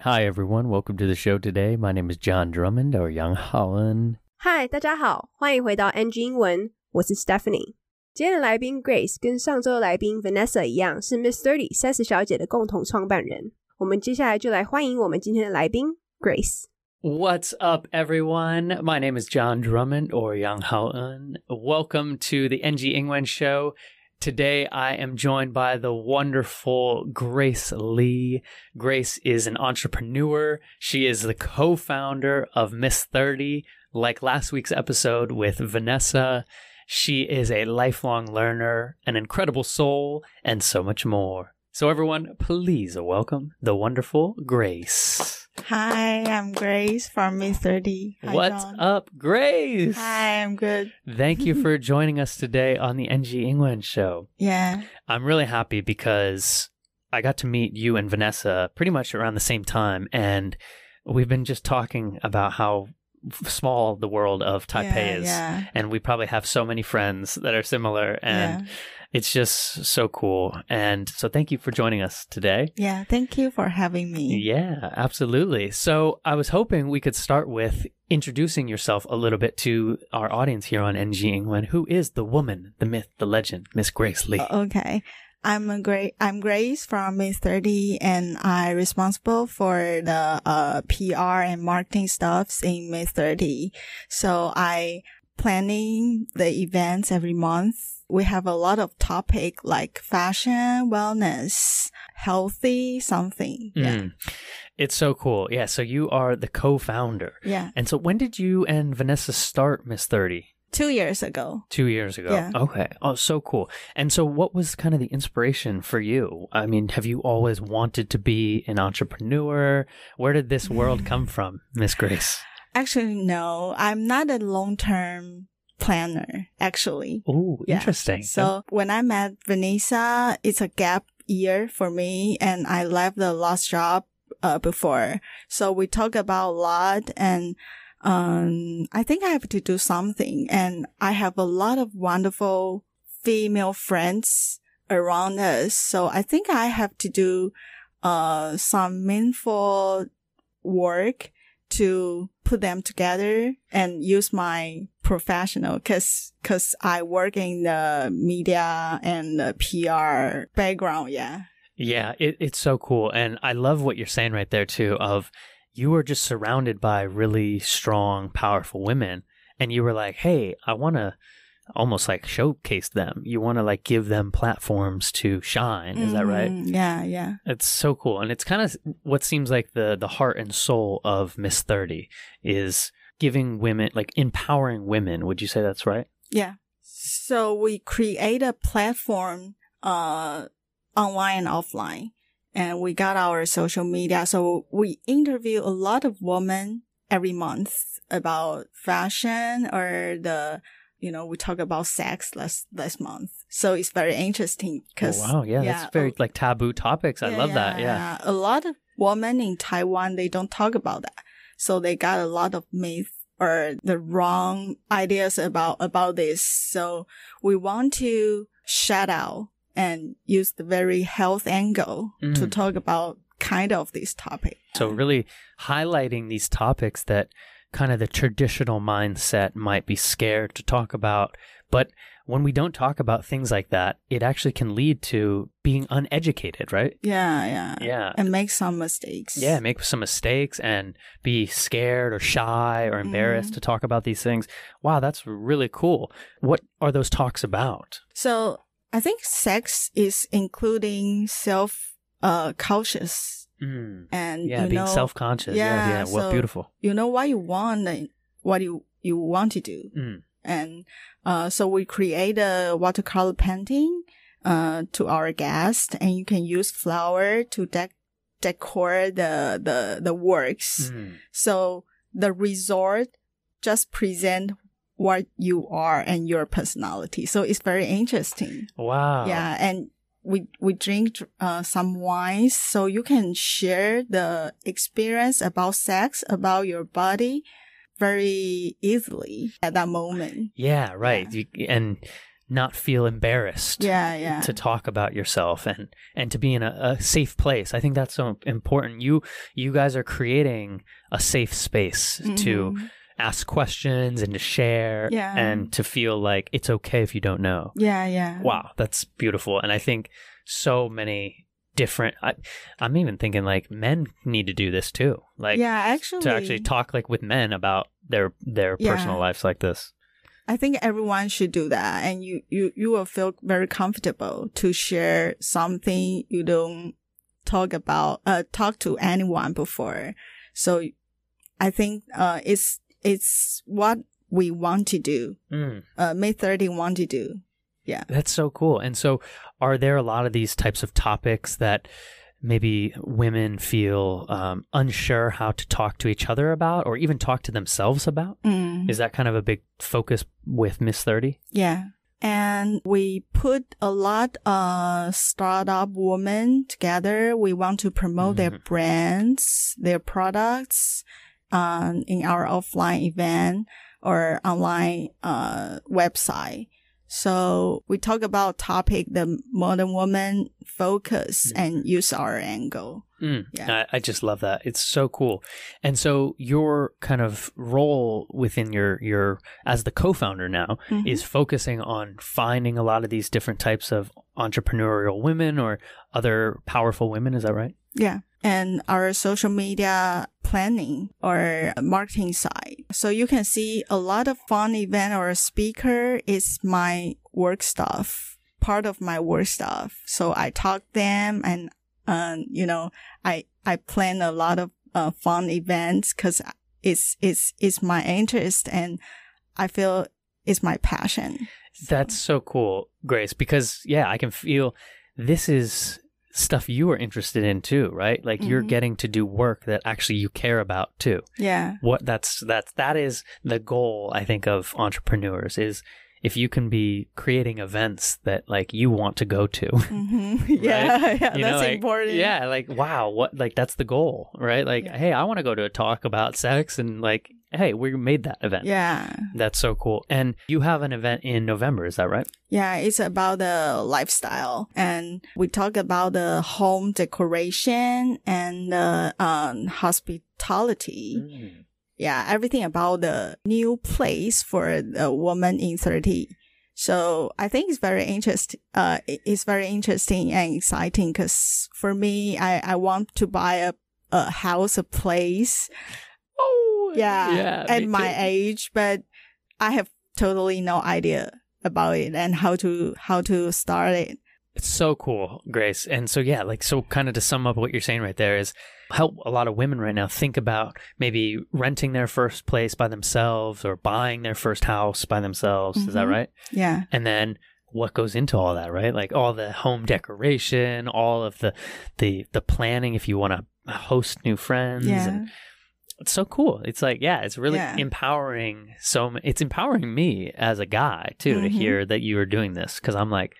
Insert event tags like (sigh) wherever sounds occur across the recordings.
Hi, everyone. Welcome to the show today. My name is John Drummond or Young Holland. 嗨，大家好，欢迎回到 NG 英文，我是 Stephanie。今天的来宾 Grace 跟上周的来宾 Vanessa 一样，是 Miss Thirty 三十小姐的共同创办人。我们接下来就来欢迎我们今天的来宾 Grace。 What's up, everyone? My name is John Drummond or Yang Haoen. Welcome to the NG Ingwen Show. Today, I am joined by the wonderful Grace Lee. Grace is an entrepreneur. She is the co founder of Miss 30, like last week's episode with Vanessa. She is a lifelong learner, an incredible soul, and so much more. So, everyone, please welcome the wonderful Grace. Hi, I'm Grace from 30. Hi, What's John. up, Grace? Hi, I'm good. Thank you for (laughs) joining us today on the NG Ingwen show. Yeah. I'm really happy because I got to meet you and Vanessa pretty much around the same time, and we've been just talking about how small the world of Taipei yeah, is. Yeah. And we probably have so many friends that are similar, and yeah. it's just so cool. And so, thank you for joining us today. Yeah. Thank you for having me. Yeah, absolutely. So I was hoping we could start with introducing yourself a little bit to our audience here on NG Ingwen. Who is the woman, the myth, the legend, Miss Grace Lee? Okay. I'm a great, I'm Grace from Miss 30 and I'm responsible for the, uh, PR and marketing stuffs in Miss 30. So I planning the events every month. We have a lot of topic like fashion, wellness, healthy, something. Yeah. Mm. It's so cool. Yeah, so you are the co-founder. Yeah. And so when did you and Vanessa start Miss 30? Two years ago. Two years ago. Yeah. Okay. Oh, so cool. And so what was kind of the inspiration for you? I mean, have you always wanted to be an entrepreneur? Where did this world (laughs) come from, Miss Grace? Actually, no, I'm not a long term planner, actually. Oh, Yeah. interesting. So when I met Vanessa, it's a gap year for me and I left the last job uh, before. So we talk about a lot and um, I think I have to do something and I have a lot of wonderful female friends around us. So I think I have to do uh, some meaningful work to put them together and use my professional cause, cause I work in the media and the PR background. Yeah. Yeah, it, it's so cool. And I love what you're saying right there, too, of you were just surrounded by really strong, powerful women. And you were like, hey, I want to almost like showcase them. You want to like give them platforms to shine. Is that right? Mm, Yeah. Yeah. It's so cool. And it's kind of what seems like the, the heart and soul of Miss 30 is giving women, like empowering women. Would you say that's right? Yeah. So we create a platform, uh, online and offline and we got our social media. So we interview a lot of women every month about fashion or the, you know, we talk about sex last, last month. So it's very interesting because. oh, wow. Yeah, yeah, That's very oh, like taboo topics. I love that. Yeah. A lot of women in Taiwan, they don't talk about that. So they got a lot of myth or the wrong ideas about, about this. So we want to shout out and use the very health angle to Mm. talk about kind of this topic. So really highlighting these topics that kind of the traditional mindset might be scared to talk about, but when we don't talk about things like that, it actually can lead to being uneducated, right? yeah, yeah. Yeah. And make some mistakes. Yeah, make some mistakes and be scared or shy or embarrassed Mhm. to talk about these things. Wow, that's really cool. What are those talks about? So I think sex is including self, uh, cautious Mm. and Yeah, being self-conscious. Yeah, yeah. yeah, What so- beautiful. you know what you want and what you you want to do Mm. and uh so we create a watercolor painting uh to our guest and you can use flower to dec- decor the the the works Mm. so the resort just present what you are and your personality so it's very interesting Wow. yeah and we we drink uh, some wines so you can share the experience about sex about your body very easily at that moment Yeah, right. You, and not feel embarrassed Yeah, yeah. to talk about yourself and and to be in a, a safe place. I think that's so important. You you guys are creating a safe space to Mhm. Ask questions and to share Yeah. and to feel like it's okay if you don't know. Yeah, yeah. Wow, that's beautiful. And I think so many different I, I'm even thinking like men need to do this too. Like yeah, actually, to actually talk like with men about their their Yeah. personal lives like this. I think everyone should do that, and you you you will feel very comfortable to share something you don't talk about uh talk to anyone before. So I think uh it's it's what we want to do. Mm. Uh, May thirty want to do. Yeah. That's so cool. And so, are there a lot of these types of topics that maybe women feel um, unsure how to talk to each other about or even talk to themselves about? Mm. Is that kind of a big focus with Miss 30? Yeah. And we put a lot of startup women together. We want to promote their Mhm. brands, their products, um, in our offline event or online, uh, website. So we talk about topic the modern woman focus and use our angle. Mm, Yeah. I, I just love that. It's so cool. And so your kind of role within your your as the co-founder now Mhm. is focusing on finding a lot of these different types of entrepreneurial women or other powerful women. Is that right? Yeah. And our social media planning or marketing side. So you can see a lot of fun event or speaker is my work stuff, part of my work stuff. So I talk them and, um, you know, I, I plan a lot of uh, fun events because it's, it's, it's my interest and I feel it's my passion. That's so cool, Grace, because yeah, I can feel this is stuff you are interested in too, right? Like you're Mhm. getting to do work that actually you care about too. Yeah. What that's that's that is the goal I think of entrepreneurs is if you can be creating events that like you want to go to. (laughs) hmm Yeah. (laughs) Yeah. You that's know, like, important. Yeah, like wow, what like that's the goal, right? Like, Yeah. hey, I want to go to a talk about sex and like, hey, we made that event. Yeah. That's so cool. And you have an event in November, is that right? Yeah, it's about the lifestyle. And we talk about the home decoration and the um, hospitality. Mm. Yeah, everything about the new place for the woman in 30. So I think it's very interest, uh, it's very interesting and exciting because for me, I, I want to buy a, a house, a place. Oh, Yeah. yeah. at my too. age, but I have totally no idea about it and how to how to start it. It's so cool, Grace. And so, yeah, like, so kind of to sum up what you're saying right there is help a lot of women right now think about maybe renting their first place by themselves or buying their first house by themselves. Is that Mhm. right? Yeah. And then what goes into all that, right? Like all the home decoration, all of the the the planning if you want to host new friends Yeah. and it's so cool. It's like, yeah, it's really Yeah. empowering. So it's empowering me as a guy too to Mhm. hear that you are doing this because I'm like,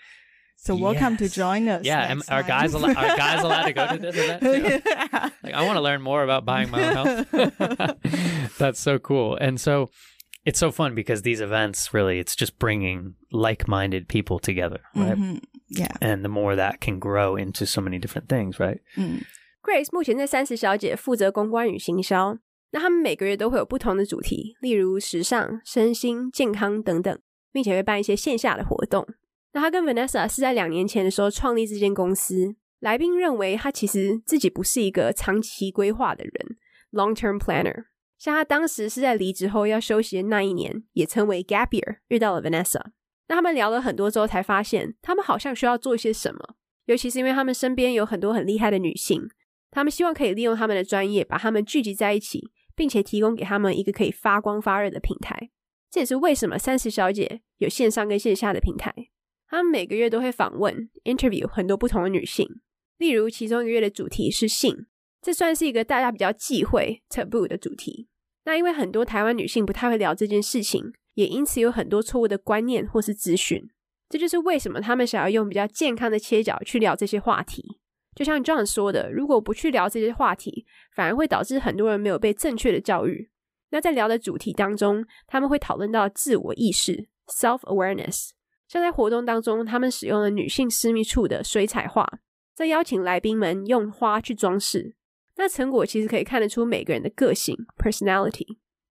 So welcome to Yes. join us. Yeah, am- next are time. guys allo- are guys allowed to go to this event too? (laughs) like I want to learn more about buying my own house. (laughs) That's so cool. And so it's so fun because these events really it's just bringing like-minded people together, right? Mhm. Yeah. And the more that can grow into so many different things, right? Mm. Grace 目前在三十小姐负责公关与行销，那他们每个月都会有不同的主题，例如时尚、身心、健康等等，并且会办一些线下的活动。 那他跟 Vanessa 是在两年前的时候创立这间公司。来宾认为他其实自己不是一个长期规划的人 （long term planner）。像他当时是在离职后要休息的那一年，也称为 gap year，遇到了 Vanessa。那他们聊了很多之后，才发现他们好像需要做一些什么，尤其是因为他们身边有很多很厉害的女性，他们希望可以利用他们的专业，把他们聚集在一起，并且提供给他们一个可以发光发热的平台。这也是为什么三十小姐有线上跟线下的平台。他们每个月都会访问 interview 很多不同的女性，例如其中一个月的主题是性，这算是一个大家比较忌讳 taboo 的主题。那因为很多台湾女性不太会聊这件事情，也因此有很多错误的观念或是资讯。这就是为什么他们想要用比较健康的切角去聊这些话题。就像 John 说的，如果不去聊这些话题，反而会导致很多人没有被正确的教育。那在聊的主题当中，他们会讨论到自我意识 （self awareness），像在活动当中，他们使用了女性私密处的水彩画，再邀请来宾们用花去装饰。那成果其实可以看得出每个人的个性 （personality）。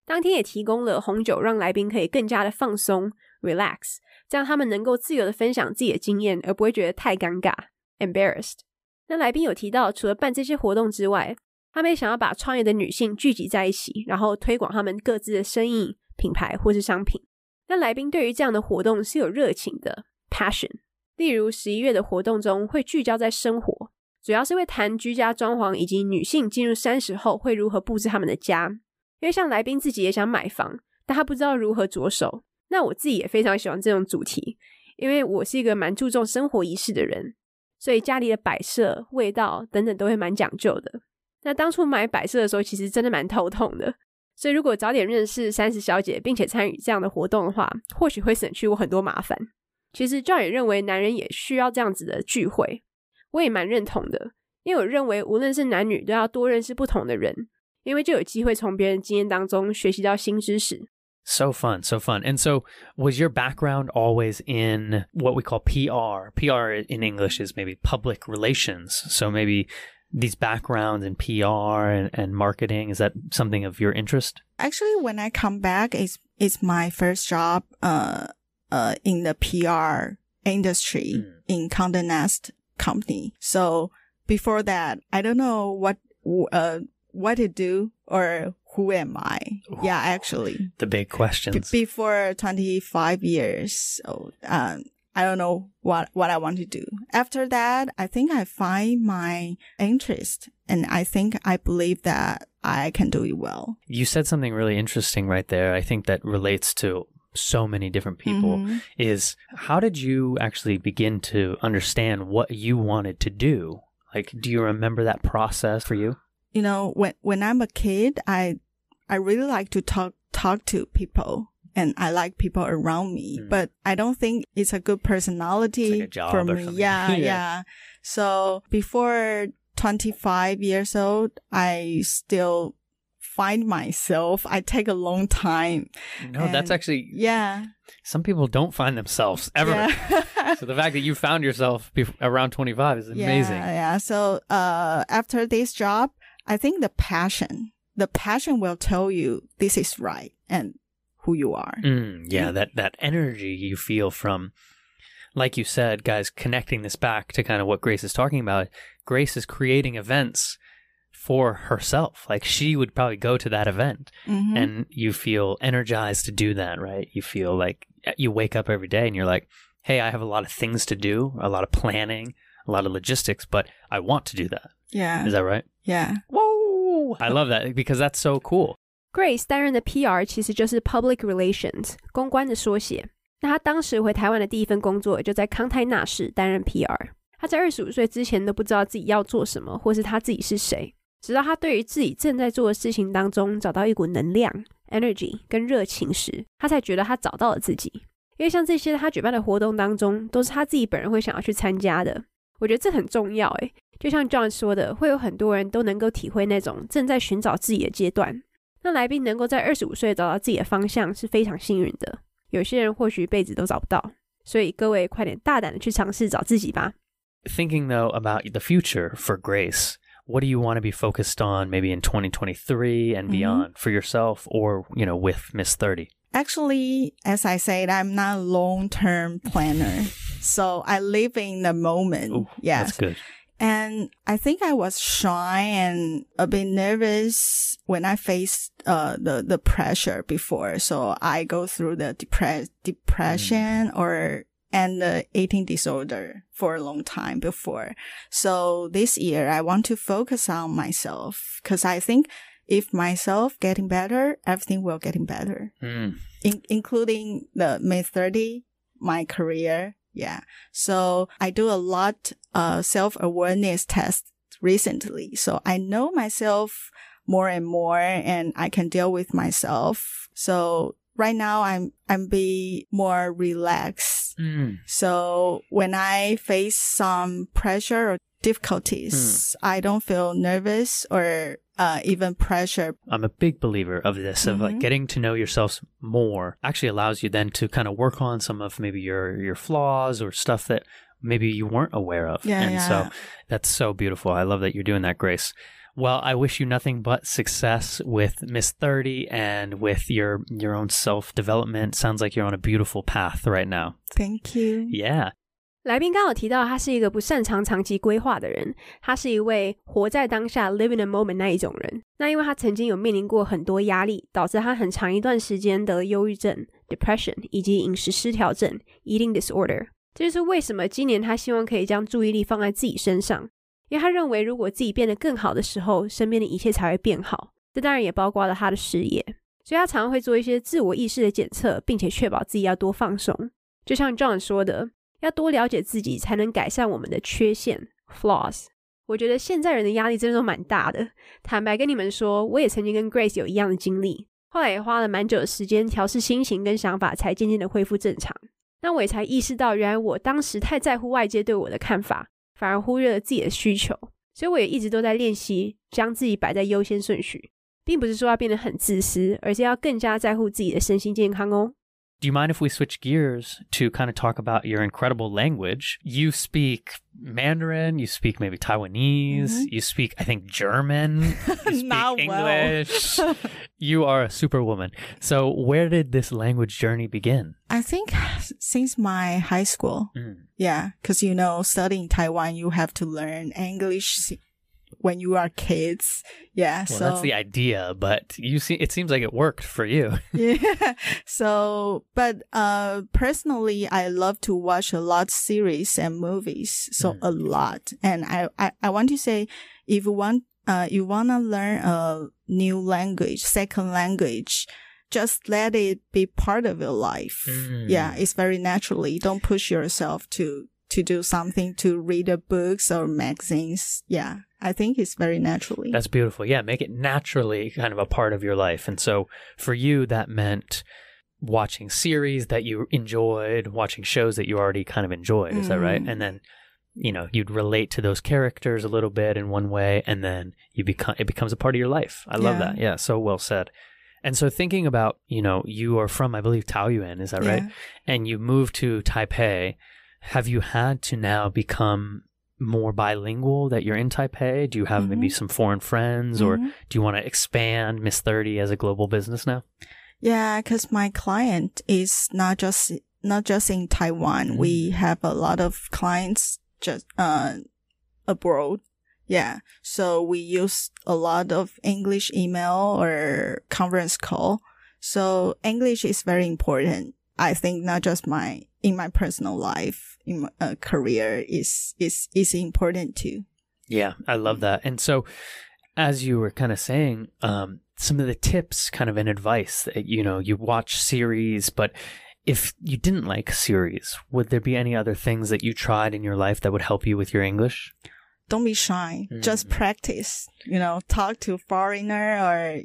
当天也提供了红酒，让来宾可以更加的放松 （relax），这样他们能够自由的分享自己的经验，而不会觉得太尴尬 （embarrassed）。那来宾有提到，除了办这些活动之外，他们也想要把创业的女性聚集在一起，然后推广他们各自的生意、品牌或是商品。那来宾对于这样的活动是有热情的 （passion）。例如十一月的活动中会聚焦在生活，主要是会谈居家装潢以及女性进入三十后会如何布置他们的家。因为像来宾自己也想买房，但他不知道如何着手。那我自己也非常喜欢这种主题，因为我是一个蛮注重生活仪式的人，所以家里的摆设、味道等等都会蛮讲究的。那当初买摆设的时候，其实真的蛮头痛的。所以如果早点认识三十小姐，并且参与这样的活动的话，或许会省去我很多麻烦。其实 John 也认为男人也需要这样子的聚会，我也蛮认同的，因为我认为无论是男女，都要多认识不同的人。因为就有机会从别人经验当中学习到新知识。So fun, so fun. And so, was your background always in what we call PR? PR in English is maybe public relations. So, maybe these backgrounds in PR and, and marketing, is that something of your interest? Actually, when I come back, it's, it's my first job, uh, uh, in the PR industry mm. in Condé Nast company. So, before that, I don't know what, uh, what to do or who am I? Yeah, actually. The big questions. Before 25 years old, um, I don't know what, what I want to do. After that, I think I find my interest and I think I believe that I can do it well. You said something really interesting right there. I think that relates to so many different people mm-hmm. is how did you actually begin to understand what you wanted to do? Like, do you remember that process for you? you know, when, when I'm a kid, I, I really like to talk, talk to people and I like people around me, mm. but I don't think it's a good personality like for me. (laughs) Yeah, yeah, yeah. So before 25 years old, I still find myself. I take a long time. No, that's actually yeah. Some people don't find themselves (laughs) ever. Yeah. so the fact that you found yourself around 25 is amazing. Yeah, yeah. So uh, after this job, I think the passion, the passion will tell you this is right and who you are. Mm, yeah, that that energy you feel from, like you said, guys, connecting this back to kind of what Grace is talking about. Grace is creating events for herself. Like she would probably go to that event, mm-hmm. and you feel energized to do that, right? You feel like you wake up every day and you're like, "Hey, I have a lot of things to do, a lot of planning." a lot of logistics, but I want to do that. Yeah. Is that right? Yeah. Whoa! I love that because that's so cool. Grace 担任的 PR 其实就是 Public Relations 公关的缩写。那他当时回台湾的第一份工作就在康泰纳仕担任 PR。他在二十五岁之前都不知道自己要做什么，或是他自己是谁。直到他对于自己正在做的事情当中找到一股能量 （energy） 跟热情时，他才觉得他找到了自己。因为像这些他举办的活动当中，都是他自己本人会想要去参加的。我觉得这很重要，诶，就像 John 说的，会有很多人都能够体会那种正在寻找自己的阶段。那来宾能够在二十五岁找到自己的方向是非常幸运的。有些人或许一辈子都找不到，所以各位快点大胆的去尝试找自己吧。Thinking though about the future for Grace, what do you want to be focused on maybe in 2023 and beyond for yourself or, you know, with Miss 30? Actually, as I said, I'm not a long term planner. (laughs) so I live in the moment. Ooh, yes. That's good. And I think I was shy and a bit nervous when I faced uh, the the pressure before. So I go through the depress depression mm. or and the eating disorder for a long time before. So this year I want to focus on myself because I think if myself getting better, everything will getting better, mm. In, including the May 30, my career. Yeah. So I do a lot, uh, self awareness tests recently. So I know myself more and more and I can deal with myself. So right now I'm, I'm be more relaxed. Mm. So when I face some pressure or difficulties. I don't feel nervous or uh, even pressure. I'm a big believer of this of like Mhm. getting to know yourself more actually allows you then to kind of work on some of maybe your your flaws or stuff that maybe you weren't aware of. Yeah, and yeah. so that's so beautiful. I love that you're doing that, Grace. Well, I wish you nothing but success with Miss 30 and with your your own self development. Sounds like you're on a beautiful path right now. Thank you. Yeah. 来宾刚好提到，他是一个不擅长长期规划的人，他是一位活在当下 （live in the moment） 那一种人。那因为他曾经有面临过很多压力，导致他很长一段时间得忧郁症 （depression） 以及饮食失调症 （eating disorder）。这就是为什么今年他希望可以将注意力放在自己身上，因为他认为如果自己变得更好的时候，身边的一切才会变好。这当然也包括了他的事业，所以他常常会做一些自我意识的检测，并且确保自己要多放松。就像 John 说的，要多了解自己，才能改善我们的缺陷 （flaws）。我觉得现在人的压力真的都蛮大的。坦白跟你们说，我也曾经跟 Grace 有一样的经历，后来也花了蛮久的时间调试心情跟想法，才渐渐的恢复正常。那我也才意识到，原来我当时太在乎外界对我的看法，反而忽略了自己的需求。所以我也一直都在练习将自己摆在优先顺序，并不是说要变得很自私，而是要更加在乎自己的身心健康哦。Do you mind if we switch gears to kind of talk about your incredible language? You speak Mandarin, you speak maybe Taiwanese, you speak, I think, German, (laughs) you speak Mm-hmm. Not. English. (laughs) you are a superwoman. So, where did this language journey begin? I think since my high school. Mm. Yeah, because you know, studying Taiwan, you have to learn English when you are kids. Yeah, Well, so that's the idea, but you see, it seems like it worked for you. (laughs) yeah. So, but uh, personally, I love to watch a lot series and movies. So Mm. a lot, and I, I I want to say, if you want uh you wanna learn a new language, second language. Just let it be part of your life. Mm. Yeah, it's very naturally. Don't push yourself to to do something to read a books or magazines. Yeah, I think it's very naturally. That's beautiful. Yeah, make it naturally kind of a part of your life. And so for you, that meant watching series that you enjoyed, watching shows that you already kind of enjoyed. Is that right? Mm. And then, you know, you'd relate to those characters a little bit in one way, and then you become it becomes a part of your life. I love Yeah. that. Yeah, so well said. And so thinking about, you know, you are from, I believe, Taoyuan, is that right? And you moved to Taipei. Have you had to now become more bilingual that you're in Taipei? Do you have maybe Mhm. some foreign friends or Mhm. do you want to expand Miss 30 as a global business now? Yeah, because my client is not just not just in Taiwan. Mhm. We have a lot of clients just uh abroad. Yeah, so we use a lot of English email or conference call. So English is very important. I think not just my in my personal life, in my uh, career is is is important too. Yeah, I love that. And so, as you were kind of saying, um, some of the tips, kind of an advice that you know, you watch series, but if you didn't like series, would there be any other things that you tried in your life that would help you with your English? Don't be shy. Just Mhm. practice. You know, talk to foreigner or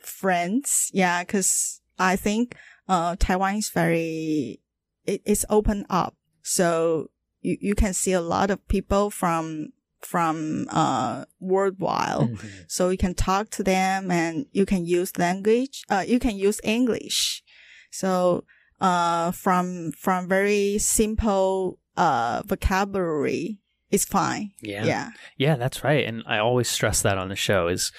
friends. Yeah, because I think uh Taiwan is very it, it's open up, so you you can see a lot of people from from uh worldwide. Mhm. So you can talk to them and you can use language. Uh, you can use English. So uh from from very simple uh vocabulary, it's fine. Yeah. yeah. Yeah, that's right. And I always stress that on the show is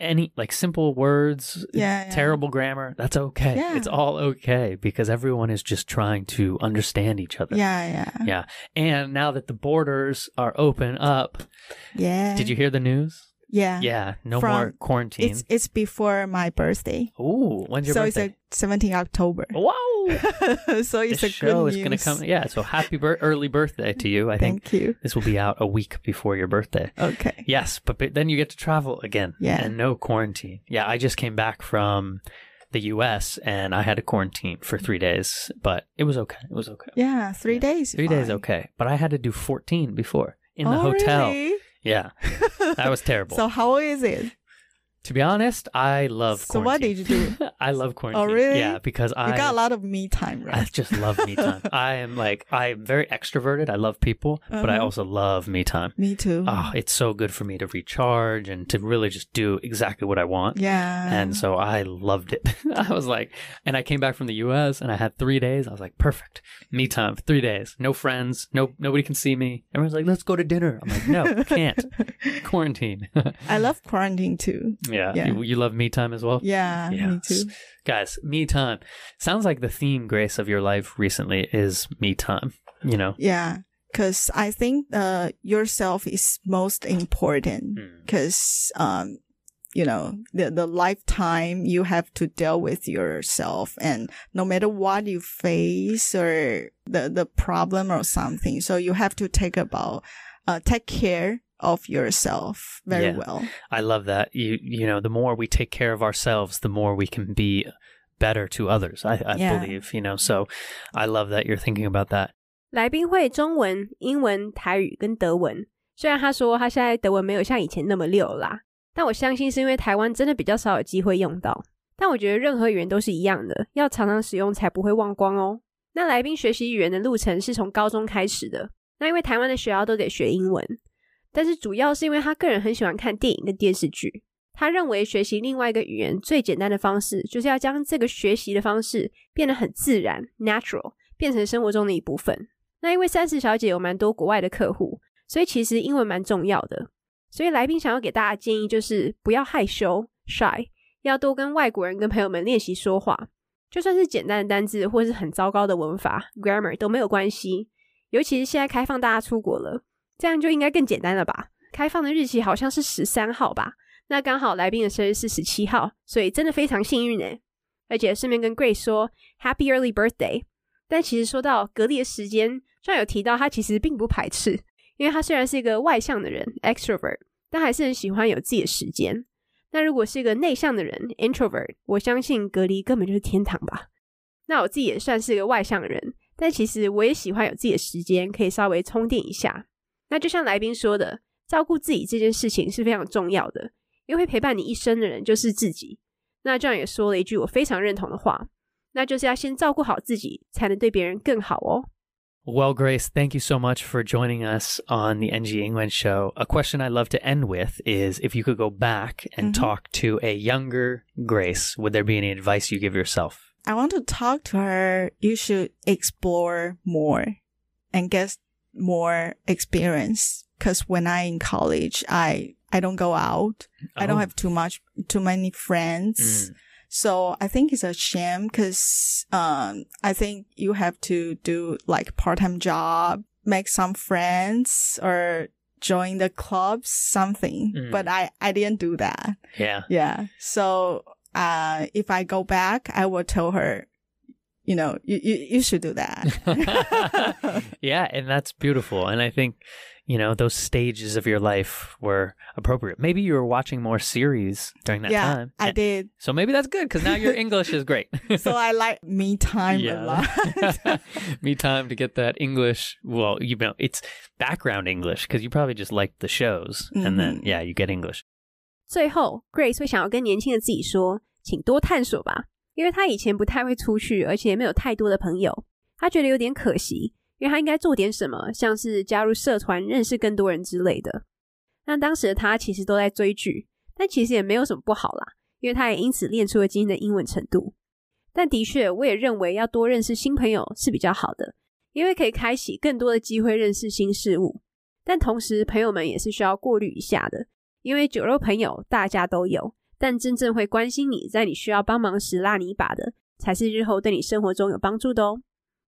any like simple words, Yeah, yeah. terrible grammar, that's okay. Yeah. It's all okay because everyone is just trying to understand each other. Yeah, yeah, Yeah. And now that the borders are open up, yeah. did you hear the news? Yeah, Yeah, no From- more quarantine. It's it's before my birthday, Ooh, when's your so birthday? So it's a 17 October. (laughs) Wow. (laughs) so it's this a show good is going to come. Yeah, so happy bir- early birthday to you. I think Thank you. this will be out a week before your birthday. Okay. Yes, but, but then you get to travel again. Yeah. And no quarantine. Yeah, I just came back from the US and I had to quarantine for three days, but it was okay. It was okay. Yeah, three Yeah. days. Three days, okay. But I had to do 14 before in the Oh, hotel. really? Yeah, (laughs) that was terrible. so how is it? To be honest, I love So what did you do? (laughs) I love quarantine. Oh, really? Yeah, because You I got a lot of me time, I just love me time. (laughs) I am like I'm very extroverted. I love people, but I Uh-huh. also love me time. me too. Oh, it's so good for me to recharge and to really just do exactly what I want. yeah. And so I loved it. (laughs) I was like, and I came back from the U.S. and I had three days. I was like, perfect, me time, for three days, no friends, no nobody can see me. Everyone's like, let's go to dinner. I'm like, no, can't. Quarantine. I love quarantine too. Yeah, Yeah. You, you love me time as well. Yeah, Yeah. me too. (laughs) Guys, me time. Sounds like the theme, Grace, of your life recently is me time. You know. Yeah, because I think uh, yourself is most important. Hmm. Because um, you know the the lifetime you have to deal with yourself, and no matter what you face or the the problem or something, so you have to take about uh, take care of yourself very Yeah. well. I love that. You you know, the more we take care of ourselves, the more we can be better to others. I, I Yeah. believe, you know. So I love that you're thinking about that. 来宾会中文、英文、台语跟德文。虽然他说他现在德文没有像以前那么溜啦，但我相信是因为台湾真的比较少有机会用到。但我觉得任何语言都是一样的，要常常使用才不会忘光哦。那来宾学习语言的路程是从高中开始的，那因为台湾的学校都得学英文，但是主要是因为他个人很喜欢看电影跟电视剧。他认为学习另外一个语言最简单的方式，就是要将这个学习的方式变得很自然 （natural），变成生活中的一部分。那因为三十小姐有蛮多国外的客户，所以其实英文蛮重要的。所以来宾想要给大家建议就是不要害羞 （shy），要多跟外国人跟朋友们练习说话，就算是简单的单字或是很糟糕的文法 （grammar） 都没有关系。尤其是现在开放大家出国了，这样就应该更简单了吧？开放的日期好像是十三号吧？那刚好来宾的生日是十七号，所以真的非常幸运诶。而且顺便跟 Grace 说 Happy Early Birthday。但其实说到隔离的时间，虽然有提到他其实并不排斥，因为他虽然是一个外向的人 （extrovert），但还是很喜欢有自己的时间。那如果是一个内向的人 （introvert），我相信隔离根本就是天堂吧。那我自己也算是一个外向的人，但其实我也喜欢有自己的时间，可以稍微充电一下。Well, Grace, thank you so much for joining us on the NG Ingwen show. A question I'd love to end with is if you could go back and mm -hmm. talk to a younger Grace, would there be any advice you give yourself? I want to talk to her. You should explore more and get more experience. Cause when I in college, I, I don't go out. I don't Oh. have too much, too many friends. Mm. So I think it's a shame because, um, I think you have to do like part-time job, make some friends or join the clubs, something. Mm. But I, I didn't do that. Yeah. Yeah. So, uh, if I go back, I will tell her, you know, you, you, you should do that. (laughs) (laughs) yeah, and that's beautiful. And I think, you know, those stages of your life were appropriate. Maybe you were watching more series during that yeah, time. I And- did. So maybe that's good because now your English (laughs) is great. So I like me time a lot. Me time to get that English. Well, you know, it's background English because you probably just like the shows, and then Mhm. yeah, you get English. 最后，Grace 会想要跟年轻的自己说，请多探索吧， 因为他以前不太会出去，而且没有太多的朋友，他觉得有点可惜，因为他应该做点什么，像是加入社团、认识更多人之类的。那当时的他其实都在追剧，但其实也没有什么不好啦，因为他也因此练出了今天的英文程度。但的确，我也认为要多认识新朋友是比较好的，因为可以开启更多的机会认识新事物。但同时，朋友们也是需要过滤一下的。因为酒肉朋友大家都有，但真正会关心你，在你需要帮忙时拉你一把的，才是日后对你生活中有帮助的哦。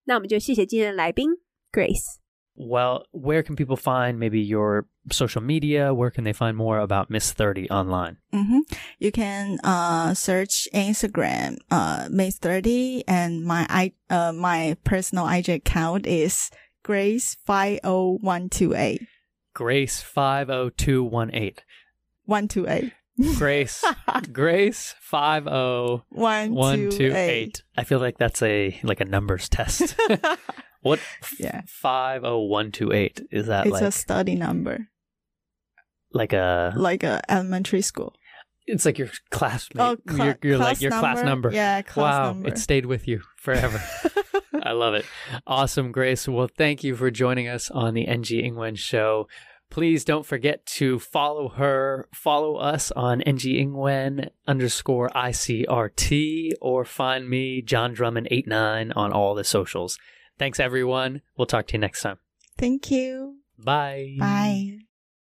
那我们就谢谢今天的来宾 Grace。 Well, where can people find maybe your social media? Where can they find more about Miss Thirty online? hmm You can uh search Instagram uh May thirty and my i uh my personal IG account is Grace five oh one two eight (laughs) Grace five zero two one eight. one two eight Grace five zero one one two two eight. eight. I feel like that's a like a numbers (laughs) test. (laughs) what? Yeah. Five zero one two eight. Is that It's like a study number, like a like a elementary school. It's like your classmate. Oh, cla- you're, you're like class your class number. Yeah, class wow, number. it stayed with you forever. I love it. Awesome, Grace. Well, thank you for joining us on the NG Ingwen show. Please don't forget to follow her, follow us on NG Ingwen underscore ICRT, or find me, John Drummond89, on all the socials. Thanks, everyone. We'll talk to you next time. Thank you. Bye. Bye.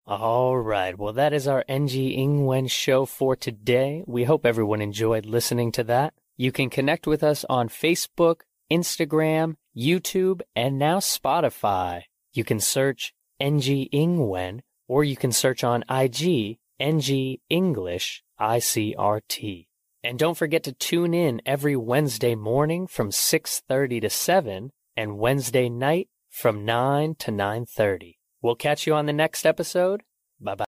All right. Well, that is our NG Ingwen show for today. We hope everyone enjoyed listening to that. You can connect with us on Facebook, Instagram, YouTube, and now Spotify. You can search NG Ingwen, or you can search on IG NG English ICRT. And don't forget to tune in every Wednesday morning from 6:30 to 7 and Wednesday night from 9 to 9:30. We'll catch you on the next episode. Bye bye.